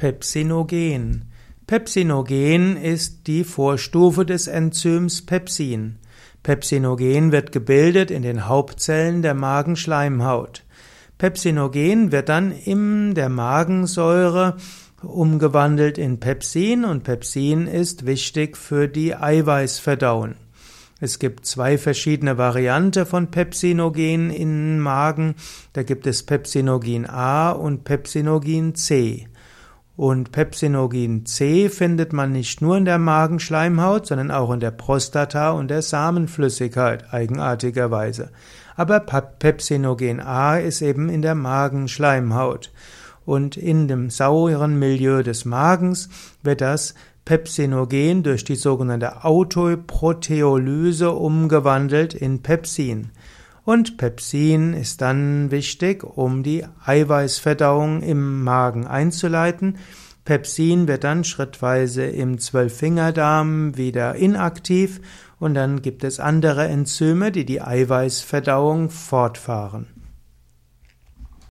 Pepsinogen. Pepsinogen ist die Vorstufe des Enzyms Pepsin. Pepsinogen wird gebildet in den Hauptzellen der Magenschleimhaut. Pepsinogen wird dann in der Magensäure umgewandelt in Pepsin und Pepsin ist wichtig für die Eiweißverdauung. Es gibt zwei verschiedene Varianten von Pepsinogen im Magen. Da gibt es Pepsinogen A und Pepsinogen C. Und Pepsinogen C findet man nicht nur in der Magenschleimhaut, sondern auch in der Prostata und der Samenflüssigkeit, eigenartigerweise. Aber Pepsinogen A ist eben in der Magenschleimhaut. Und in dem sauren Milieu des Magens wird das Pepsinogen durch die sogenannte Autoproteolyse umgewandelt in Pepsin. Und Pepsin ist dann wichtig, um die Eiweißverdauung im Magen einzuleiten. Pepsin wird dann schrittweise im Zwölffingerdarm wieder inaktiv und dann gibt es andere Enzyme, die die Eiweißverdauung fortfahren.